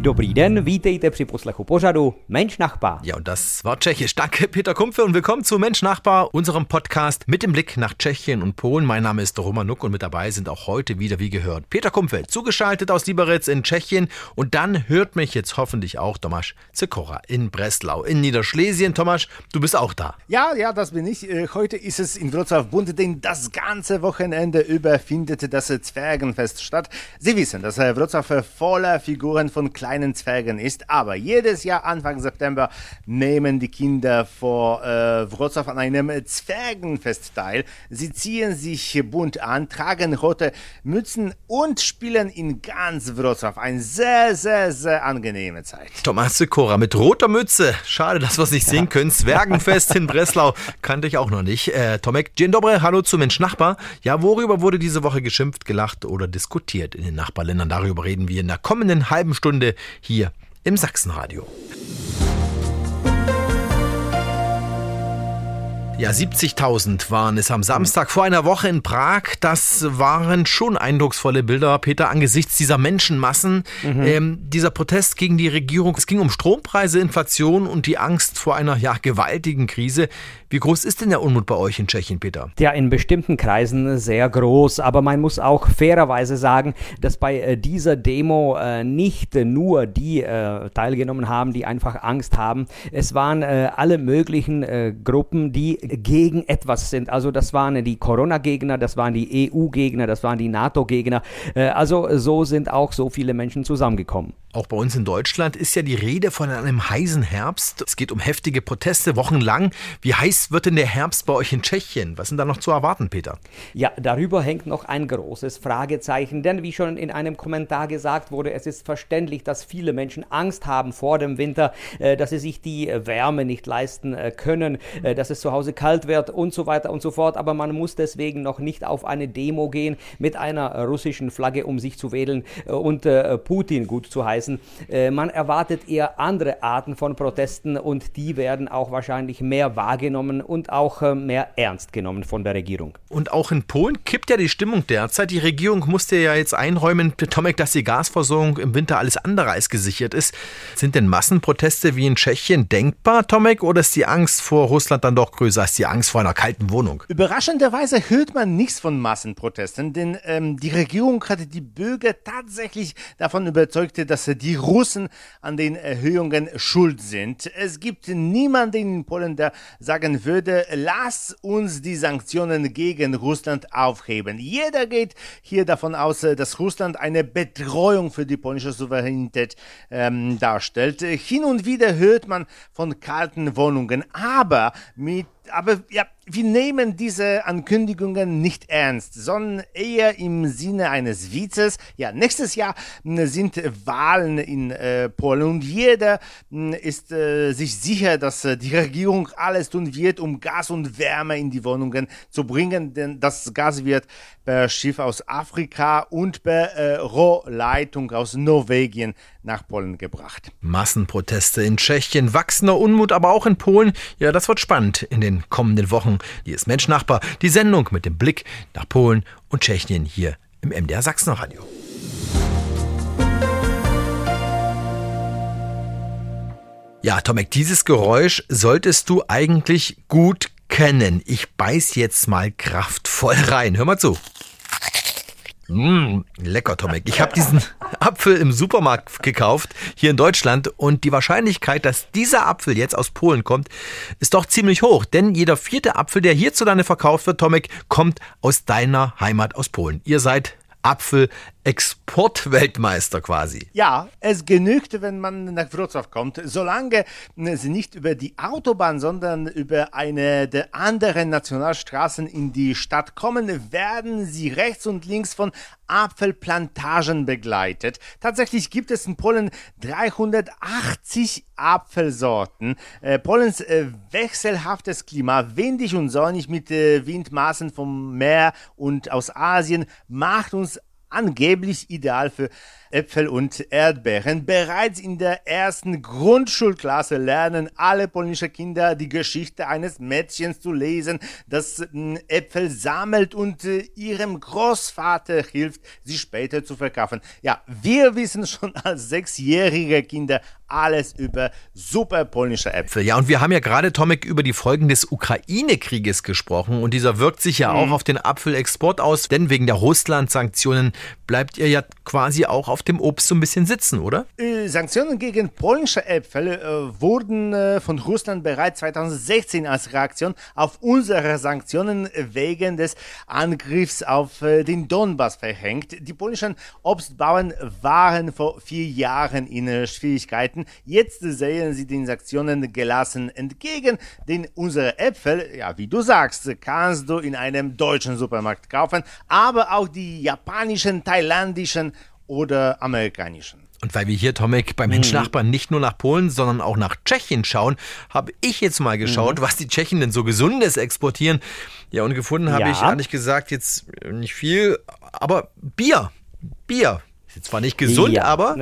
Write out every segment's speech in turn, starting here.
Dobrý den, vítejte při poslechu pořadu Mensch Nachbar. Ja, und das war Tschechisch. Danke, Peter Kumpfe, und willkommen zu Mensch Nachbar, unserem Podcast mit dem Blick nach Tschechien und Polen. Mein Name ist Roman Nuck und mit dabei sind auch heute wieder, wie gehört, Peter Kumpfe, zugeschaltet aus Liberec in Tschechien. Und dann hört mich jetzt hoffentlich auch Tomasz Zekora in Breslau, in Niederschlesien. Tomasz, du bist auch da. Ja, ja, das bin ich. Äh, heute ist es in Wrocław Bund, denn das ganze Wochenende über findet das Zwergenfest statt. Sie wissen, dass äh, Wrocław voller Figuren von kleinen kleinen Zwergen ist. Aber jedes Jahr Anfang September nehmen die Kinder vor äh, Wrocław an einem Zwergenfest teil. Sie ziehen sich bunt an, tragen rote Mützen und spielen in ganz Wrocław. Eine sehr, sehr, sehr angenehme Zeit. Thomas Sikora mit roter Mütze. Schade, dass wir es nicht ja. sehen können. Zwergenfest in Breslau kannte ich auch noch nicht. Äh, Tomek, Dzień dobry, hallo zu Mensch Nachbar. Ja, worüber wurde diese Woche geschimpft, gelacht oder diskutiert in den Nachbarländern? Darüber reden wir in der kommenden halben Stunde hier im Sachsenradio. Ja, 70.000 waren es am Samstag vor einer Woche in Prag. Das waren schon eindrucksvolle Bilder, Peter, angesichts dieser Menschenmassen. Mhm. Ähm, dieser Protest gegen die Regierung. Es ging um Strompreise, Inflation und die Angst vor einer ja, gewaltigen Krise. Wie groß ist denn der Unmut bei euch in Tschechien, Peter? Ja, in bestimmten Kreisen sehr groß. Aber man muss auch fairerweise sagen, dass bei äh, dieser Demo äh, nicht nur die äh, teilgenommen haben, die einfach Angst haben. Es waren alle möglichen Gruppen, die gegen etwas sind. Also das waren die Corona-Gegner, das waren die EU-Gegner, das waren die NATO-Gegner. Also so sind auch so viele Menschen zusammengekommen. Auch bei uns in Deutschland ist ja die Rede von einem heißen Herbst. Es geht um heftige Proteste wochenlang. Wie heiß wird denn der Herbst bei euch in Tschechien? Was sind da noch zu erwarten, Peter? Ja, darüber hängt noch ein großes Fragezeichen. Denn wie schon in einem Kommentar gesagt wurde, es ist verständlich, dass viele Menschen Angst haben vor dem Winter, äh, dass sie sich die Wärme nicht leisten äh, können, dass es zu Hause kalt wird und so weiter und so fort. Aber man muss deswegen noch nicht auf eine Demo gehen mit einer russischen Flagge, um sich zu wedeln äh, und äh, Putin gut zu heißen. Äh, man erwartet eher andere Arten von Protesten und die werden auch wahrscheinlich mehr wahrgenommen und auch mehr ernst genommen von der Regierung. Und auch in Polen kippt ja die Stimmung derzeit. Die Regierung musste ja jetzt einräumen, Tomek, dass die Gasversorgung im Winter alles andere als gesichert ist. Sind denn Massenproteste wie in Tschechien denkbar, Tomek, oder ist die Angst vor Russland dann doch größer als die Angst vor einer kalten Wohnung. Überraschenderweise hört man nichts von Massenprotesten, denn ähm, die Regierung hatte die Bürger tatsächlich davon überzeugt, dass die Russen an den Erhöhungen schuld sind. Es gibt niemanden in Polen, der sagen würde, lass uns die Sanktionen gegen Russland aufheben. Jeder geht hier davon aus, dass Russland eine Betreuung für die polnische Souveränität ähm, darstellt. Hin und wieder hört man von kalten Wohnungen, aber mit aber ja, wir nehmen diese Ankündigungen nicht ernst, sondern eher im Sinne eines Witzes. Ja, nächstes Jahr hm, sind Wahlen in äh, Polen und jeder hm, ist äh, sich sicher, dass äh, die Regierung alles tun wird, um Gas und Wärme in die Wohnungen zu bringen, denn das Gas wird per Schiff aus Afrika und per äh, Rohleitung aus Norwegen nach Polen gebracht. Massenproteste in Tschechien, wachsender Unmut, aber auch in Polen. Ja, das wird spannend in den kommenden Wochen. Die ist Menschnachbar, die Sendung mit dem Blick nach Polen und Tschechien hier im MDR Sachsenradio. Ja, Tomek, dieses Geräusch solltest du eigentlich gut kennen. Ich beiß jetzt mal kraftvoll rein. Hör mal zu. Mmh, lecker, Tomek. Ich habe diesen Apfel im Supermarkt gekauft, hier in Deutschland. Und die Wahrscheinlichkeit, dass dieser Apfel jetzt aus Polen kommt, ist doch ziemlich hoch. Denn jeder vierte Apfel, der hierzulande verkauft wird, Tomek, kommt aus deiner Heimat, aus Polen. Ihr seid Apfel-Exportweltmeister quasi. Ja, es genügt, wenn man nach Wrocław kommt, solange sie nicht über die Autobahn, sondern über eine der anderen Nationalstraßen in die Stadt kommen, werden sie rechts und links von Apfelplantagen begleitet. Tatsächlich gibt es in Polen 380 Apfelsorten. Äh, Polens äh, wechselhaftes Klima, windig und sonnig mit äh, Windmaßen vom Meer und aus Asien, macht uns angeblich ideal für Äpfel und Erdbeeren. Bereits in der ersten Grundschulklasse lernen alle polnische Kinder die Geschichte eines Mädchens zu lesen, das hm, Äpfel sammelt und äh, ihrem Großvater hilft, sie später zu verkaufen. Ja, wir wissen schon als sechsjährige Kinder alles über super polnische Äpfel. Ja, und wir haben ja gerade, Tomek, über die Folgen des Ukraine-Krieges gesprochen und dieser wirkt sich ja mhm. auch auf den Apfelexport aus, denn wegen der Russland-Sanktionen bleibt ihr ja quasi auch auf dem Obst so ein bisschen sitzen, oder? Äh, Sanktionen gegen polnische Äpfel äh, wurden äh, von Russland bereits 2016 als Reaktion auf unsere Sanktionen wegen des Angriffs auf äh, den Donbass verhängt. Die polnischen Obstbauern waren vor vier Jahren in äh, Schwierigkeiten. Jetzt sehen sie den Sanktionen gelassen entgegen, denn unsere Äpfel, ja, wie du sagst, kannst du in einem deutschen Supermarkt kaufen, aber auch die japanischen, thailandischen oder amerikanischen. Und weil wir hier, Tomek, bei Mensch mhm. Nachbarn nicht nur nach Polen, sondern auch nach Tschechien schauen, habe ich jetzt mal geschaut, mhm. was die Tschechen denn so Gesundes exportieren. Ja, und gefunden habe ja. ich ehrlich gesagt jetzt nicht viel, aber Bier. Bier. Ist jetzt zwar nicht gesund, ja. aber.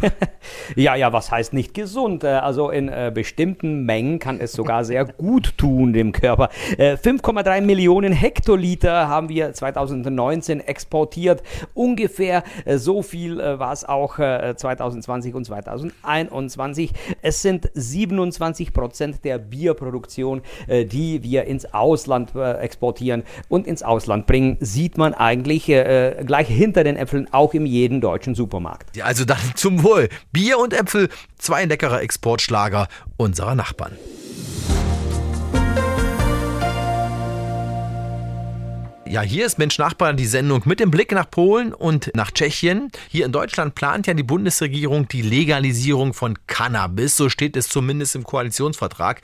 ja, ja, was heißt nicht gesund? Äh, also in äh, bestimmten Mengen kann es sogar sehr gut tun dem Körper. Äh, 5,3 Millionen Hektoliter haben wir 2019 exportiert. Ungefähr äh, so viel äh, war es auch 2020 äh, und 2021. Es sind 27 Prozent der Bierproduktion, die wir ins Ausland exportieren und ins Ausland bringen. Sieht man eigentlich gleich hinter den Äpfeln auch im jeden deutschen Supermarkt. Ja, also dann zum Wohl. Bier und Äpfel, zwei leckere Exportschlager unserer Nachbarn. Ja, hier ist Mensch Nachbarn die Sendung mit dem Blick nach Polen und nach Tschechien. Hier in Deutschland plant ja die Bundesregierung die Legalisierung von Cannabis, so steht es zumindest im Koalitionsvertrag.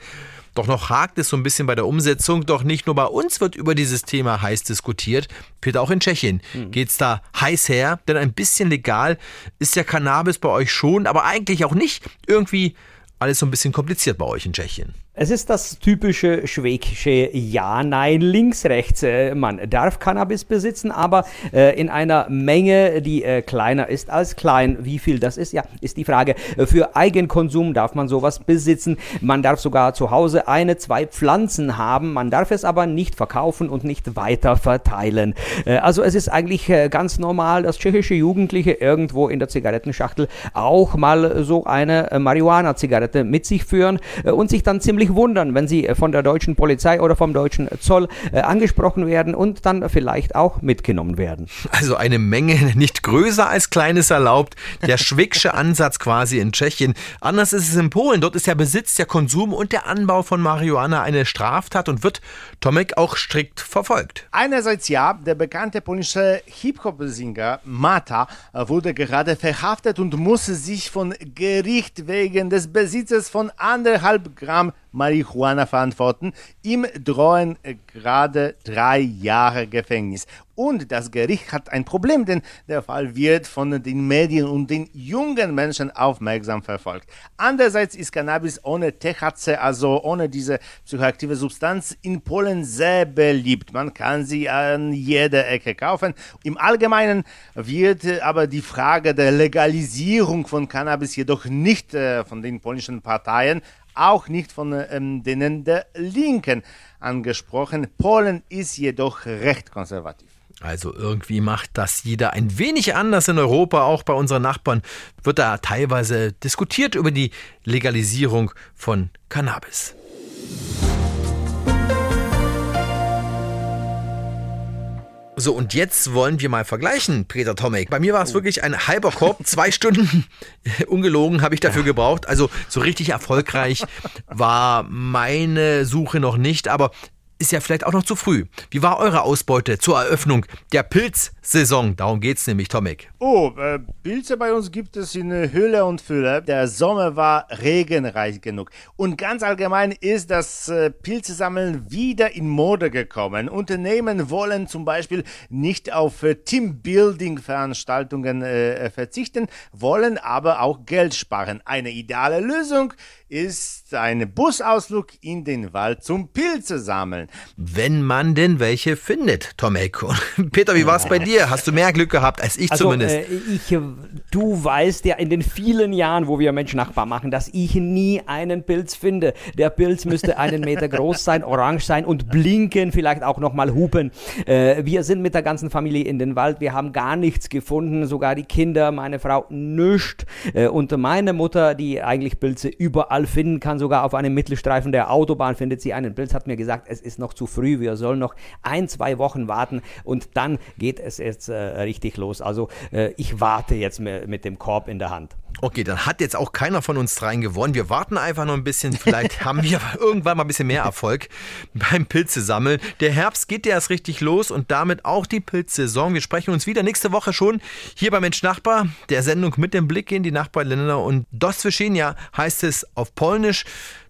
Doch noch hakt es so ein bisschen bei der Umsetzung. Doch nicht nur bei uns wird über dieses Thema heiß diskutiert. Peter, auch in Tschechien mhm. es da heiß her. Denn ein bisschen legal ist ja Cannabis bei euch schon, aber eigentlich auch nicht. Irgendwie alles so ein bisschen kompliziert bei euch in Tschechien. Es ist das typische schwäbische Ja, Nein, links, rechts. Äh, man darf Cannabis besitzen, aber äh, in einer Menge, die äh, kleiner ist als klein. Wie viel das ist, ja, ist die Frage. Für Eigenkonsum darf man sowas besitzen. Man darf sogar zu Hause eine, zwei Pflanzen haben. Man darf es aber nicht verkaufen und nicht weiter verteilen. Also es ist eigentlich ganz normal, dass tschechische Jugendliche irgendwo in der Zigarettenschachtel auch mal so eine Marihuana-Zigarette mit sich führen und sich dann ziemlich nicht wundern, wenn sie von der deutschen Polizei oder vom deutschen Zoll äh, angesprochen werden und dann vielleicht auch mitgenommen werden. Also eine Menge nicht größer als kleines erlaubt. Der schwicksche Ansatz quasi in Tschechien. Anders ist es in Polen. Dort ist der Besitz, der Konsum und der Anbau von Marihuana eine Straftat und wird Tomek auch strikt verfolgt. Einerseits ja, der bekannte polnische Hip-Hop-Singer Mata äh, wurde gerade verhaftet und musste sich von Gericht wegen des Besitzes von anderthalb Gramm Marihuana verantworten. Ihm drohen gerade drei Jahre Gefängnis. Und das Gericht hat ein Problem, denn der Fall wird von den Medien und den jungen Menschen aufmerksam verfolgt. Andererseits ist Cannabis ohne THC, also ohne diese psychoaktive Substanz, in Polen sehr beliebt. Man kann sie an jeder Ecke kaufen. Im Allgemeinen wird aber die Frage der Legalisierung von Cannabis jedoch nicht äh, von den polnischen Parteien auch nicht von ähm, denen der Linken angesprochen. Polen ist jedoch recht konservativ. Also irgendwie macht das jeder ein wenig anders in Europa, auch bei unseren Nachbarn wird da teilweise diskutiert über die Legalisierung von Cannabis. So, und jetzt wollen wir mal vergleichen, Peter Tomek. Bei mir war es oh. wirklich ein halber Korb. Zwei Stunden, ungelogen, habe ich dafür ja. gebraucht. Also so richtig erfolgreich war meine Suche noch nicht. Aber ist ja vielleicht auch noch zu früh. Wie war eure Ausbeute zur Eröffnung der Pilzsaison? Darum geht's nämlich, Tomek. Oh, äh, Pilze bei uns gibt es in Hülle und Fülle. Der Sommer war regenreich genug. Und ganz allgemein ist das äh, Pilzesammeln wieder in Mode gekommen. Unternehmen wollen zum Beispiel nicht auf äh, Teambuilding-Veranstaltungen äh, verzichten, wollen aber auch Geld sparen. Eine ideale Lösung ist ein Busausflug in den Wald zum Pilze sammeln. Wenn man denn welche findet, Tom Eck. Peter, wie war es bei dir? Hast du mehr Glück gehabt als ich also, zumindest? Äh, ich, du weißt ja in den vielen Jahren, wo wir Mensch-Nachbar machen, dass ich nie einen Pilz finde. Der Pilz müsste einen Meter groß sein, orange sein und blinken, vielleicht auch nochmal hupen. Äh, wir sind mit der ganzen Familie in den Wald. Wir haben gar nichts gefunden, sogar die Kinder, meine Frau nischt. Äh, und meine Mutter, die eigentlich Pilze überall finden kann, sogar auf einem Mittelstreifen der Autobahn findet sie einen Pilz, hat mir gesagt, es ist noch zu früh, wir sollen noch ein, zwei Wochen warten und dann geht es jetzt äh, richtig los. Also äh, ich warte jetzt mit dem Korb in der Hand. Okay, dann hat jetzt auch keiner von uns dreien gewonnen. Wir warten einfach noch ein bisschen. Vielleicht haben wir irgendwann mal ein bisschen mehr Erfolg beim Pilze sammeln. Der Herbst geht ja erst richtig los und damit auch die Pilzsaison. Wir sprechen uns wieder nächste Woche schon hier bei Mensch Nachbar, der Sendung mit dem Blick in die Nachbarländer. Und Doswischen heißt es auf Polnisch.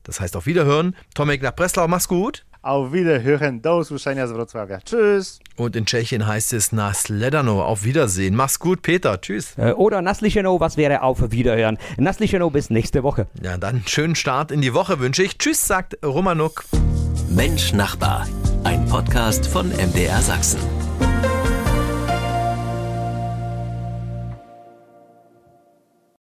Das heißt auf Wiederhören. Tomek nach Breslau, mach's gut. Auf Wiederhören, do usłyszenia z Wrocławia. Tschüss. Und in Tschechien heißt es Nasledano, auf Wiedersehen. Mach's gut, Peter. Tschüss. Äh, oder Naslicheno, was wäre auf Wiederhören? Naslicheno, bis nächste Woche. Ja, dann schönen Start in die Woche wünsche ich. Tschüss, sagt Romanuk. Mensch Nachbar, ein Podcast von MDR Sachsen.